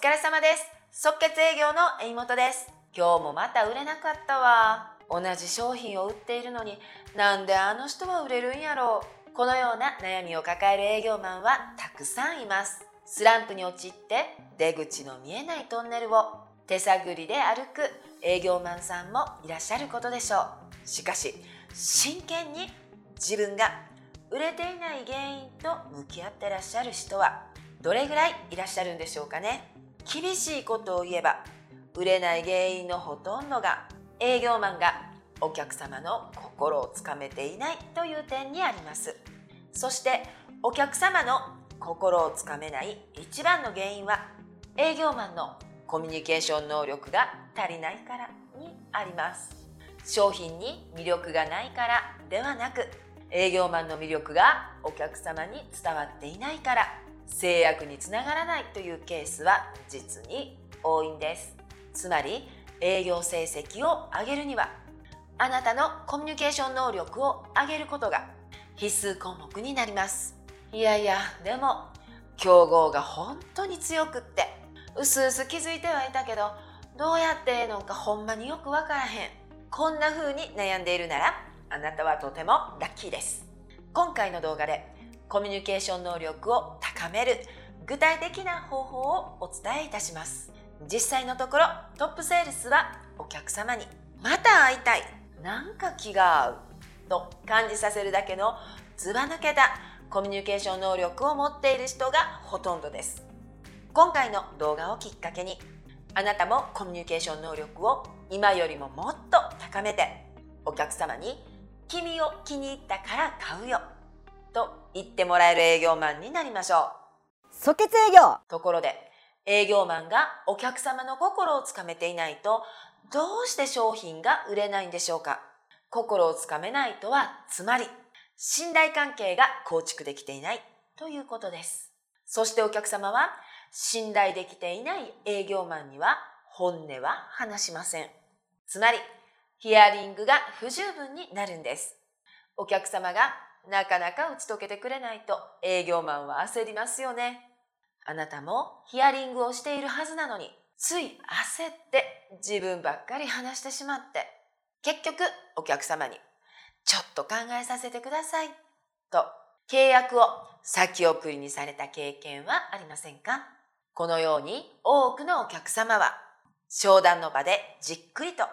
お疲れ様です。即決営業の江本です。今日もまた売れなかったわ。同じ商品を売っているのになんであの人は売れるんやろう。このような悩みを抱える営業マンはたくさんいます。スランプに陥って出口の見えないトンネルを手探りで歩く営業マンさんもいらっしゃることでしょう。しかし真剣に自分が売れていない原因と向き合ってらっしゃる人はどれぐらいいらっしゃるんでしょうかね厳しいことを言えば売れない原因のほとんどが営業マンがお客様の心をつかめていないという点にあります。そしてお客様の心をつかめない一番の原因は営業マンのコミュニケーション能力が足りないからにあります。商品に魅力がないからではなく営業マンの魅力がお客様に伝わっていないから。制約につながらないというケースは実に多いんですつまり営業成績を上げるにはあなたのコミュニケーション能力を上げることが必須項目になります。いやいやでも競合が本当に強くってうすうす気づいてはいたけどどうやってええのかほんまによくわからへん。こんな風に悩んでいるならあなたはとてもラッキーです。今回の動画でコミュニケーション能力を高める具体的な方法をお伝えいたします。実際のところトップセールスはお客様にまた会いたいなんか気が合うと感じさせるだけのずば抜けたコミュニケーション能力を持っている人がほとんどです。今回の動画をきっかけにあなたもコミュニケーション能力を今よりももっと高めてお客様に「君を気に入ったから買うよ」と言ってもらえる営業マンになりましょ即決営業。うところで営業マンがお客様の心をつかめていないとどうして商品が売れないんでしょうか。心をつかめないとはつまり信頼関係が構築できていないということです。そしてお客様は信頼できていない営業マンには本音は話しません。つまりヒアリングが不十分になるんです。お客様がなかなか打ち解けてくれないと。営業マンは焦りますよね。あなたもヒアリングをしているはずなのについ焦って自分ばっかり話してしまって結局お客様にちょっと考えさせてくださいと契約を先送りにされた経験はありませんか？このように多くのお客様は商談の場でじっくりと思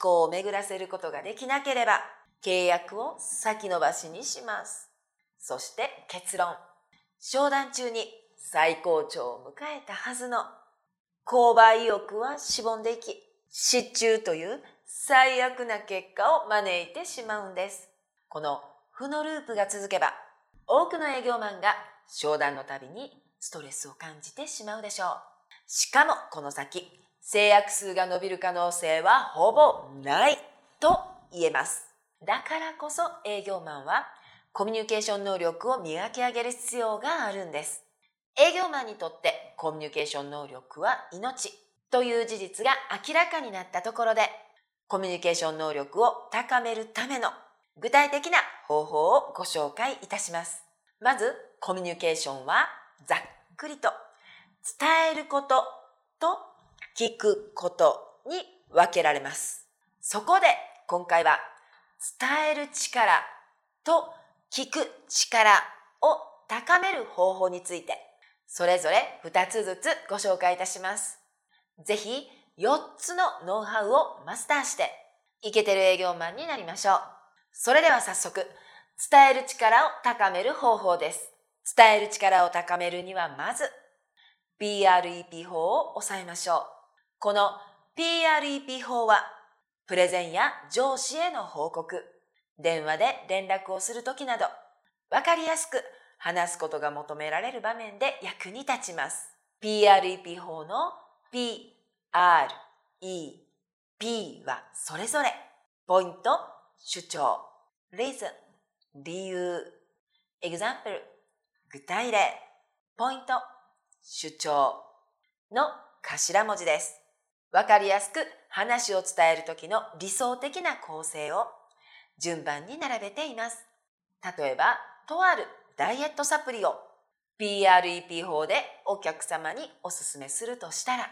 考を巡らせることができなければ契約を先延ばしにします。そして結論。商談中に最高潮を迎えたはずの購買意欲はしぼんでいき、失注という最悪な結果を招いてしまうんです。この負のループが続けば、多くの営業マンが商談のたびにストレスを感じてしまうでしょう。しかもこの先、制約数が伸びる可能性はほぼないと言えます。だからこそ営業マンはコミュニケーション能力を磨き上げる必要があるんです。営業マンにとってコミュニケーション能力は命という事実が明らかになったところで、コミュニケーション能力を高めるための具体的な方法をご紹介いたします。まず、コミュニケーションはざっくりと伝えることと聞くことに分けられます。そこで今回は伝える力と聞く力を高める方法についてそれぞれ2つずつご紹介いたします。ぜひ4つのノウハウをマスターしてイケてる営業マンになりましょう。それでは早速伝える力を高める方法です。伝える力を高めるにはまず PREP 法を押さえましょう。この PREP 法はプレゼンや上司への報告、電話で連絡をするときなど、わかりやすく話すことが求められる場面で役に立ちます。PREP 法の P、R、E、P はそれぞれ、ポイント、主張、reason、理由、example、具体例、ポイント、主張。の頭文字です。わかりやすく話を伝える時の理想的な構成を順番に並べています。例えば、とあるダイエットサプリを PREP 法でお客様におすすめするとしたら、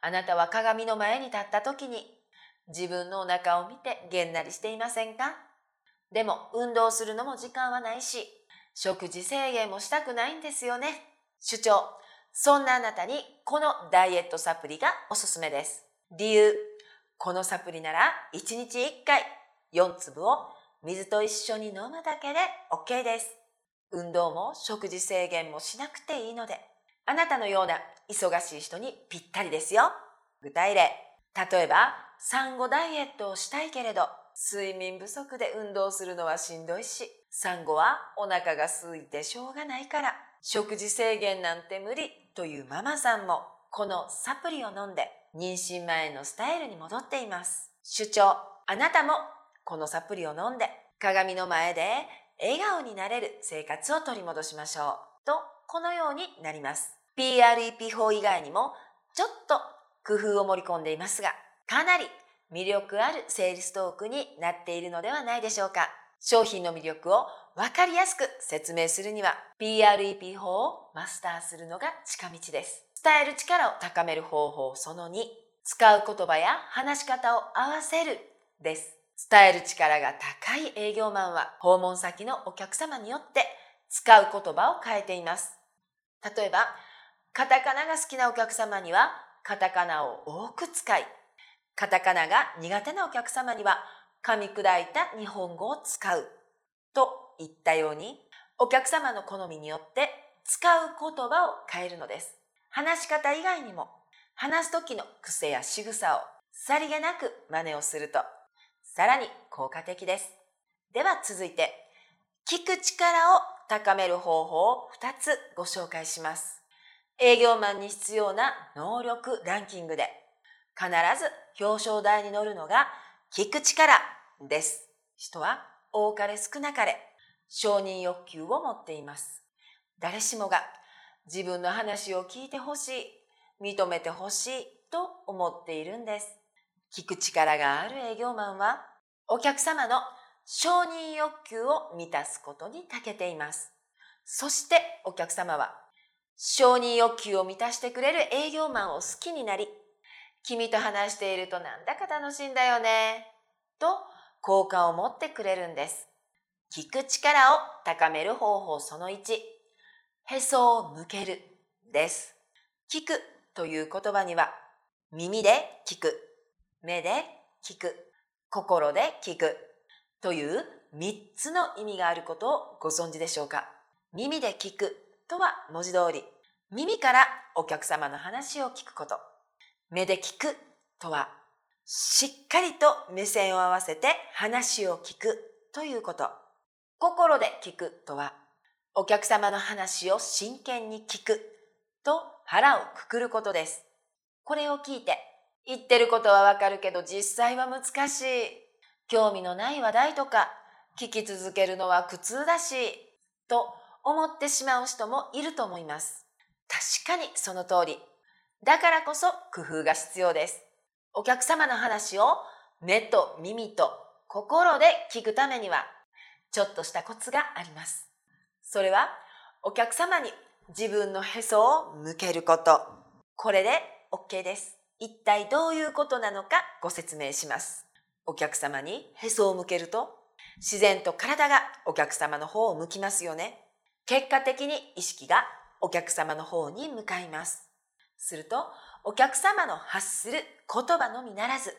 あなたは鏡の前に立った時に自分のお腹を見てげんなりしていませんか？でも運動するのも時間はないし、食事制限もしたくないんですよね。主張、そんなあなたにこのダイエットサプリがおすすめです。理由、このサプリなら1日1回4粒を水と一緒に飲むだけで OK です。運動も食事制限もしなくていいので、あなたのような忙しい人にぴったりですよ。具体例。例えば、産後ダイエットをしたいけれど、睡眠不足で運動するのはしんどいし、産後はお腹が空いてしょうがないから、食事制限なんて無理というママさんも、このサプリを飲んで、妊娠前のスタイルに戻っています。主張、あなたもこのサプリを飲んで、鏡の前で笑顔になれる生活を取り戻しましょう。と、このようになります。PREP 法以外にも、ちょっと工夫を盛り込んでいますが、かなり魅力あるセールストークになっているのではないでしょうか。商品の魅力をわかりやすく説明するには PREP 法をマスターするのが近道です。伝える力を高める方法その2、使う言葉や話し方を合わせるです。伝える力が高い営業マンは訪問先のお客様によって使う言葉を変えています。例えば、カタカナが好きなお客様にはカタカナを多く使い、カタカナが苦手なお客様には噛み砕いた日本語を使うといったようにお客様の好みによって使う言葉を変えるのです。話し方以外にも話す時の癖や仕草をさりげなく真似をするとさらに効果的です。では続いて聞く力を高める方法を2つご紹介します。営業マンに必要な能力ランキングで必ず表彰台に乗るのが聞く力です。人は多かれ少なかれ承認欲求を持っています。誰しもが自分の話を聞いてほしい、認めてほしいと思っているんです。聞く力がある営業マンはお客様の承認欲求を満たすことに長けています。そしてお客様は承認欲求を満たしてくれる営業マンを好きになり、君と話しているとなんだか楽しいんだよね、と好感を持ってくれるんです。聞く力を高める方法その1、へそを向けるです。聞くという言葉には、耳で聞く、目で聞く、心で聞くという3つの意味があることをご存知でしょうか耳で聞くとは文字通り、耳からお客様の話を聞くこと。目で聞くとは、しっかりと目線を合わせて話を聞くということ。心で聞くとは、お客様の話を真剣に聞くと腹をくくることです。これを聞いて、言ってることはわかるけど実際は難しい。興味のない話題とか、聞き続けるのは苦痛だし、と思ってしまう人もいると思います。確かにその通り。だからこそ工夫が必要です。お客様の話を目と耳と心で聞くためには、ちょっとしたコツがあります。それは、お客様に自分のへそを向けること。これで OK です。一体どういうことなのかご説明します。お客様にへそを向けると、自然と体がお客様の方を向きますよね。結果的に意識がお客様の方に向かいます。すると、お客様の発する言葉のみならず、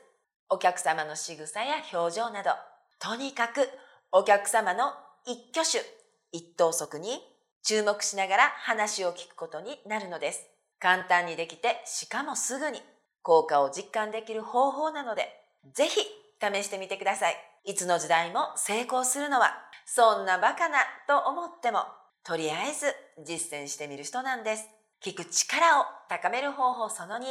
お客様の仕草や表情など、とにかくお客様の一挙手、一投足に注目しながら話を聞くことになるのです。簡単にできて、しかもすぐに効果を実感できる方法なので、ぜひ試してみてください。いつの時代も成功するのは、そんなバカなと思っても、とりあえず実践してみる人なんです。聞く力を高める方法その2、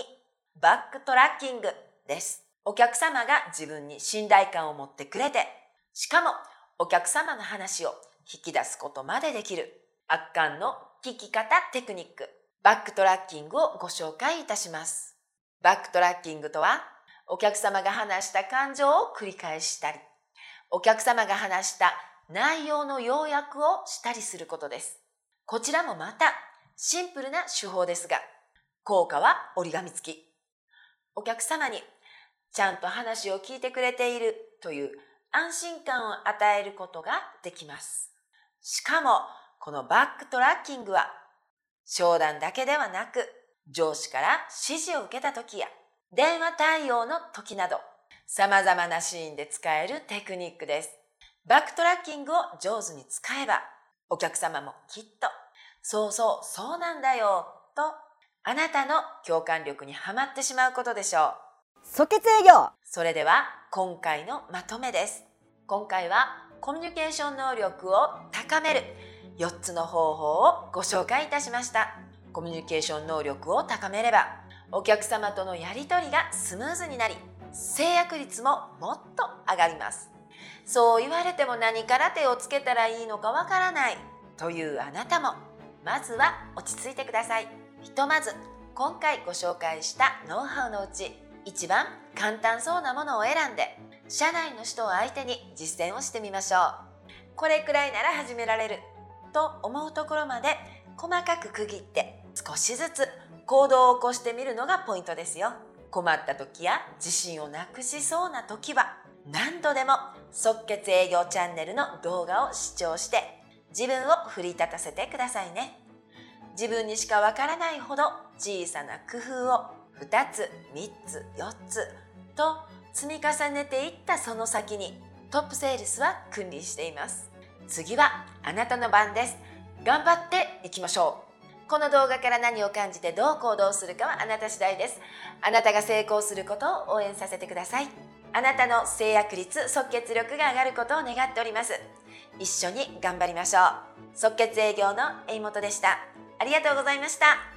バックトラッキングです。お客様が自分に信頼感を持ってくれて、しかもお客様の話を引き出すことまでできる圧巻の聞き方テクニック、バックトラッキングをご紹介いたします。バックトラッキングとは、お客様が話した感情を繰り返したり、お客様が話した内容の要約をしたりすることです。こちらもまたシンプルな手法ですが、効果は折り紙付き。お客様にちゃんと話を聞いてくれているという安心感を与えることができます。しかも、このバックトラッキングは、商談だけではなく、上司から指示を受けた時や、電話対応の時など、様々なシーンで使えるテクニックです。バックトラッキングを上手に使えば、お客様もきっと、そうそう、そうなんだよ、と、あなたの共感力にはまってしまうことでしょう。即決営業それでは、今回のまとめです。今回は、コミュニケーション能力を高める4つの方法をご紹介いたしました。コミュニケーション能力を高めれば、お客様とのやりとりがスムーズになり、制約率ももっと上がります。そう言われても何から手をつけたらいいのかわからないというあなたも、まずは落ち着いてください。ひとまず、今回ご紹介したノウハウのうち、一番簡単そうなものを選んで、社内の人を相手に実践をしてみましょう。これくらいなら始められると思うところまで細かく区切って少しずつ行動を起こしてみるのがポイントですよ。困った時や自信をなくしそうな時は何度でも即決営業チャンネルの動画を視聴して自分を奮い立たせてくださいね。自分にしかわからないほど小さな工夫を2つ、3つ、4つと積み重ねていったその先にトップセールスは君臨しています。次はあなたの番です。頑張っていきましょう。この動画から何を感じてどう行動するかはあなた次第です。あなたが成功することを応援させてください。あなたの制約率、即決力が上がることを願っております。一緒に頑張りましょう。即決営業の江本でした。ありがとうございました。